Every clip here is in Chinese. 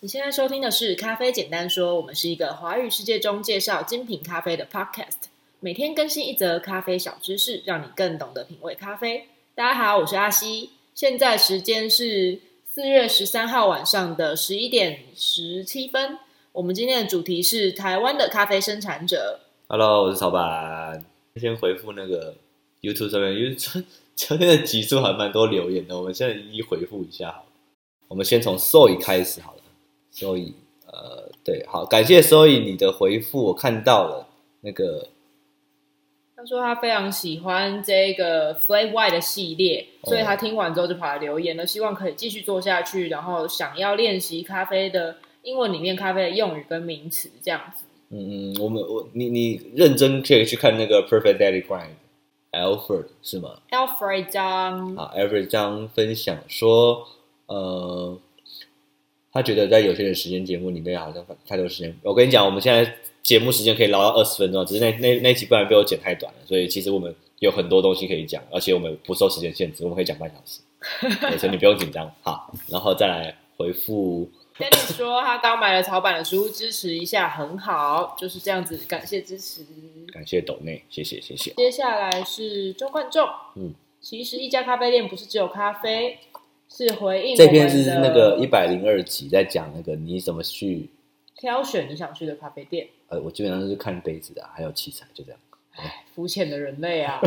你现在收听的是《咖啡简单说》，我们是一个华语世界中介绍精品咖啡的 podcast，每天更新一则咖啡小知识，让你更懂得品味咖啡。大家好，我是阿西，现在时间是四月十三号晚上的十一点十七分。我们今天的主题是台湾的咖啡生产者。Hello，我是曹板。先回复那个 YouTube 上面，因为昨昨天的集数还蛮多留言的，我们现在一一回复一下好。我们先从 Soy 开始好了。Soy，呃，对，好，感谢 Soy 你的回复，我看到了那个。他说他非常喜欢这个 Flat White 的系列，所以他听完之后就跑来留言了，希望可以继续做下去，然后想要练习咖啡的英文里面咖啡的用语跟名词这样子。嗯嗯，我们我你你认真可以去看那个 Perfect Daily Grind，Alfred 是吗？Alfred 张。好，Alfred 张分享说，呃。他觉得在有限的时间节目里面好像太多时间。我跟你讲，我们现在节目时间可以捞到二十分钟，只是那那那几不然被我剪太短了。所以其实我们有很多东西可以讲，而且我们不受时间限制，我们可以讲半小时。所以你不用紧张。好，然后再来回复。跟你说，他刚买了草版的书，支持一下很好，就是这样子。感谢支持，感谢斗内，谢谢谢谢。接下来是周冠仲，嗯，其实一家咖啡店不是只有咖啡。是回应这篇是那个一百零二集，在讲那个你怎么去挑选你想去的咖啡店。呃，我基本上都是看杯子的，还有器材，就这样。唉，肤浅的人类啊！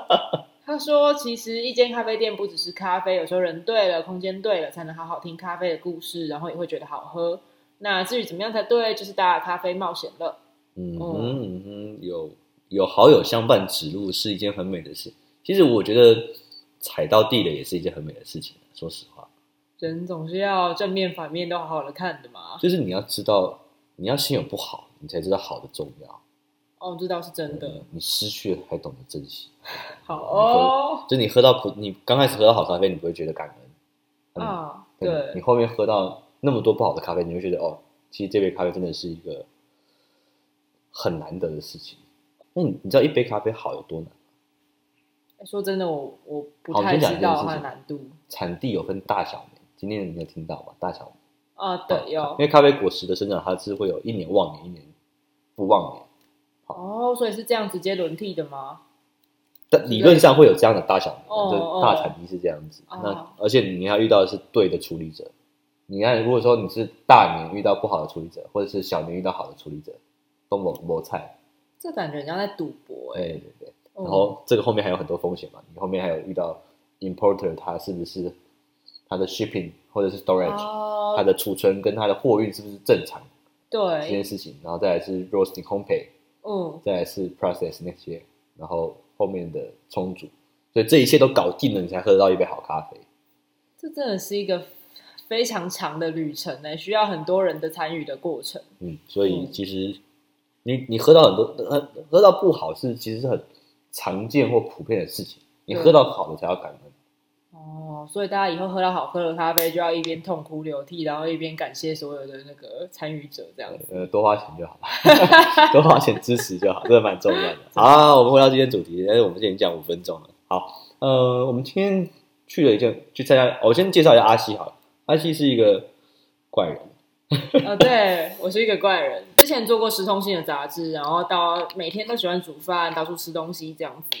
他说，其实一间咖啡店不只是咖啡，有时候人对了，空间对了，才能好好听咖啡的故事，然后也会觉得好喝。那至于怎么样才对，就是大家咖啡冒险了。嗯哼嗯哼，有有好友相伴指路是一件很美的事。其实我觉得。踩到地雷也是一件很美的事情。说实话，人总是要正面反面都好好的看的嘛。就是你要知道，你要先有不好，你才知道好的重要。哦，这倒是真的。你失去了才懂得珍惜。好哦。就你喝到普，你刚开始喝到好咖啡，你不会觉得感恩啊。对。你后面喝到那么多不好的咖啡，你会觉得哦，其实这杯咖啡真的是一个很难得的事情。那你你知道一杯咖啡好有多难？说真的，我我不太知道它的难度。产地有分大小莓，今天你有听到吧？大小莓啊，对，有。因为咖啡果实的生长，它是会有一年旺年，一年不旺年。哦，所以是这样直接轮替的吗？但理论上会有这样的大小莓，就大产地是这样子。那而且你要遇到的是对的处理者。你看，如果说你是大年遇到不好的处理者，或者是小年遇到好的处理者，都某某菜。这感觉人家在赌博哎。对对对。然后这个后面还有很多风险嘛，你后面还有遇到 importer，它是不是它的 shipping 或者是 storage，他、uh, 的储存跟它的货运是不是正常？对这件事情，然后再来是 roasting 烘焙，嗯，再来是 process 那些，然后后面的冲煮，所以这一切都搞定了，你才喝得到一杯好咖啡。这真的是一个非常长的旅程呢，需要很多人的参与的过程。嗯，所以其实你你喝到很多喝喝到不好是其实是很。常见或普遍的事情，你喝到好的才要感恩。哦，所以大家以后喝到好喝的咖啡，就要一边痛哭流涕，然后一边感谢所有的那个参与者，这样子。呃，多花钱就好，多花钱支持就好，这个蛮重要的。好，我们回到今天主题，但是我们今天讲五分钟了。好，呃，我们今天去了一件，去参加。我先介绍一下阿西好了，阿西是一个怪人。啊、哦，对，我是一个怪人。之前做过时通性的杂志，然后到每天都喜欢煮饭，到处吃东西这样子。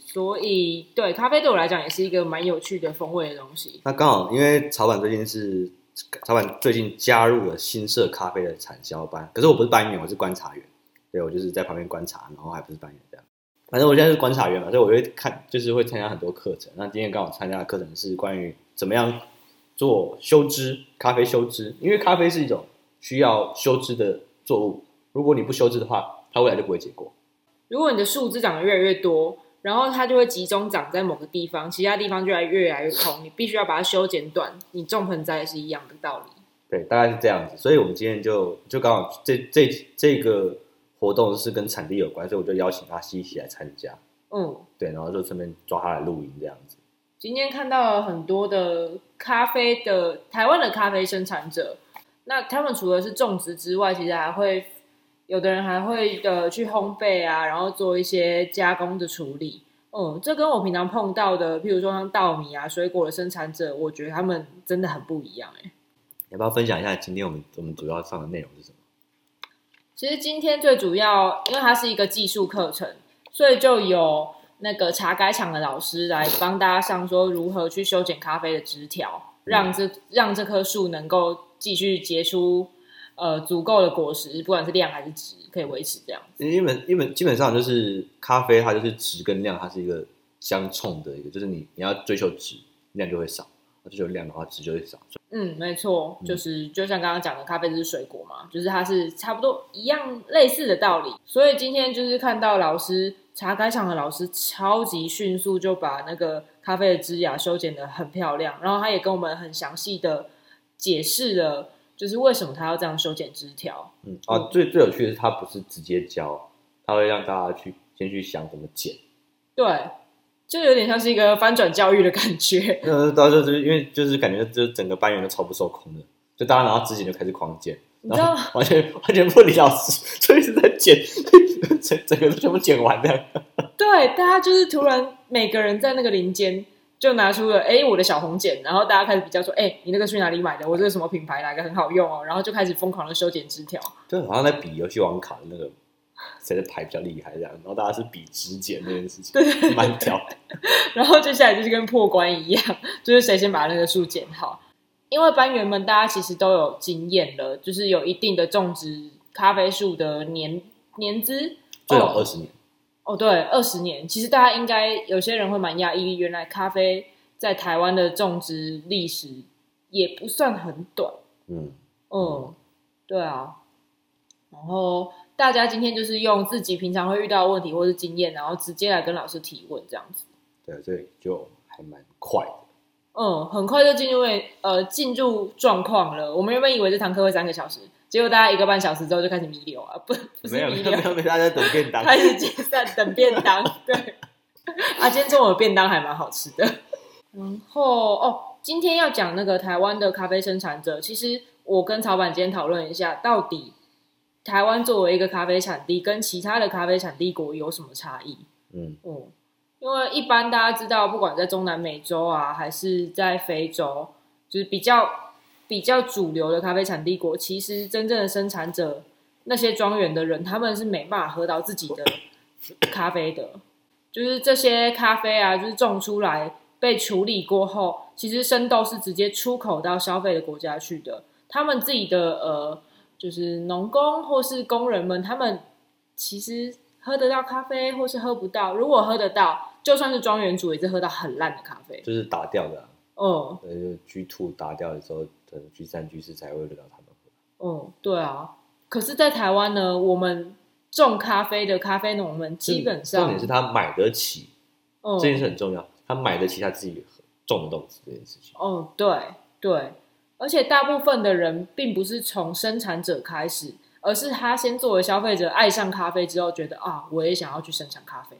所以，对咖啡对我来讲也是一个蛮有趣的风味的东西。那刚好，因为曹板最近是曹板最近加入了新社咖啡的产销班，可是我不是班员，我是观察员。对，我就是在旁边观察，然后还不是班员这样。反正我现在是观察员嘛，所以我会看，就是会参加很多课程。那今天刚好参加的课程是关于怎么样。做修枝，咖啡修枝，因为咖啡是一种需要修枝的作物。如果你不修枝的话，它未来就不会结果。如果你的树枝长得越来越多，然后它就会集中长在某个地方，其他地方就来越来越空。你必须要把它修剪短。你种盆栽也是一样的道理。对，大概是这样子。所以我们今天就就刚好这这这个活动是跟产地有关，所以我就邀请阿西一起来参加。嗯，对，然后就顺便抓他来露营这样子。今天看到了很多的咖啡的台湾的咖啡生产者，那他们除了是种植之外，其实还会有的人还会呃去烘焙啊，然后做一些加工的处理。嗯，这跟我平常碰到的，譬如说像稻米啊、水果的生产者，我觉得他们真的很不一样哎。要不要分享一下今天我们我们主要上的内容是什么？其实今天最主要，因为它是一个技术课程，所以就有那个茶改厂的老师来帮大家上说如何去修剪咖啡的枝条，让这让这棵树能够继续结出呃足够的果实，不管是量还是值，可以维持这样。因为因为基本上就是咖啡，它就是值跟量，它是一个相冲的一个，就是你你要追求值，量就会少；追求量的话，值就会少。嗯，没错，就是就像刚刚讲的，咖啡是水果嘛，就是它是差不多一样类似的道理。所以今天就是看到老师茶改场的老师超级迅速就把那个咖啡的枝芽修剪的很漂亮，然后他也跟我们很详细的解释了，就是为什么他要这样修剪枝条。嗯，啊，最最有趣的是他不是直接教，他会让大家去先去想怎么剪。对。就有点像是一个翻转教育的感觉。呃，到时候就是因为就是感觉，就整个班员都超不受控的，就大家拿到之前就开始狂剪，然后完全完全不理老师，就一直在剪，整整个都全部剪完了。对，大家就是突然每个人在那个林间就拿出了，哎，我的小红剪，然后大家开始比较说，哎，你那个去哪里买的？我这个什么品牌？哪个很好用哦？然后就开始疯狂的修剪枝条，就好像在比游戏王卡的那个。谁的牌比较厉害？这样，然后大家是比枝剪这件事情，对，蛮屌。然后接下来就是跟破关一样，就是谁先把那个树剪好。因为班员们大家其实都有经验了，就是有一定的种植咖啡树的年年资，最少二十年。哦，对，二十年。其实大家应该有些人会蛮讶异，原来咖啡在台湾的种植历史也不算很短。嗯嗯，对啊。然后。大家今天就是用自己平常会遇到的问题或是经验，然后直接来跟老师提问，这样子。对，所以就还蛮快的。嗯，很快就进入呃进入状况了。我们原本以为这堂课会三个小时，结果大家一个半小时之后就开始弥留啊，不，不是弥留，没有，没有，大家在等便当，开始解散等便当。对，啊，今天中午的便当还蛮好吃的。然后哦，今天要讲那个台湾的咖啡生产者，其实我跟曹板今天讨论一下，到底。台湾作为一个咖啡产地，跟其他的咖啡产地国有什么差异？嗯嗯，因为一般大家知道，不管在中南美洲啊，还是在非洲，就是比较比较主流的咖啡产地国，其实真正的生产者，那些庄园的人，他们是没办法喝到自己的咖啡的。就是这些咖啡啊，就是种出来被处理过后，其实生豆是直接出口到消费的国家去的。他们自己的呃。就是农工或是工人们，他们其实喝得到咖啡，或是喝不到。如果喝得到，就算是庄园主，也是喝到很烂的咖啡，就是打掉的、啊。嗯，对，就 G two 打掉的时候，可能 G 三、居四才会轮到他们喝。嗯，对啊。可是，在台湾呢，我们种咖啡的咖啡农们基本上，重点是他买得起，嗯，这件事很重要。他买得起他自己种的豆子这件事情。哦、嗯，对对。而且大部分的人并不是从生产者开始，而是他先作为消费者爱上咖啡之后，觉得啊，我也想要去生产咖啡。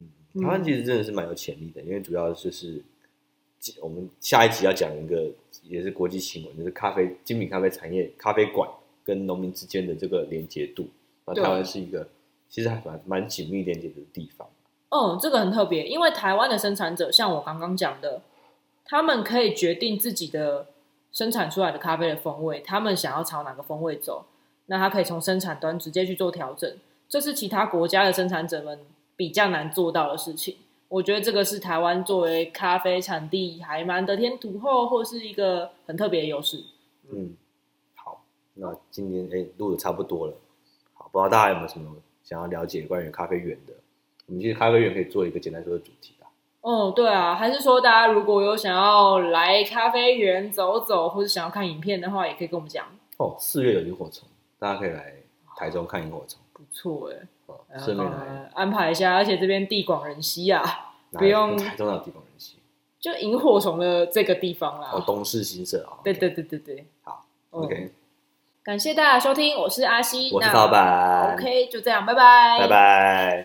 嗯，台湾其实真的是蛮有潜力的，因为主要就是我们下一集要讲一个也是国际新闻，就是咖啡精品咖啡产业咖啡馆跟农民之间的这个连接度。那台湾是一个其实还蛮蛮紧密连接的地方。嗯，这个很特别，因为台湾的生产者像我刚刚讲的，他们可以决定自己的。生产出来的咖啡的风味，他们想要朝哪个风味走，那他可以从生产端直接去做调整，这是其他国家的生产者们比较难做到的事情。我觉得这个是台湾作为咖啡产地还蛮得天独厚，或是一个很特别的优势。嗯，好，那今天哎录的差不多了，好，不知道大家有没有什么想要了解关于咖啡园的？我们其实咖啡园可以做一个简单说的主题。哦，对啊，还是说大家如果有想要来咖啡园走走，或者想要看影片的话，也可以跟我们讲。哦，四月有萤火虫，大家可以来台中看萤火虫，不错哎。哦，顺便来安排一下，而且这边地广人稀啊，不用台中有地广人稀，就萤火虫的这个地方啦。哦，东市新社啊。对对对对对，好，OK。感谢大家收听，我是阿西，我是老板。OK，就这样，拜拜，拜拜。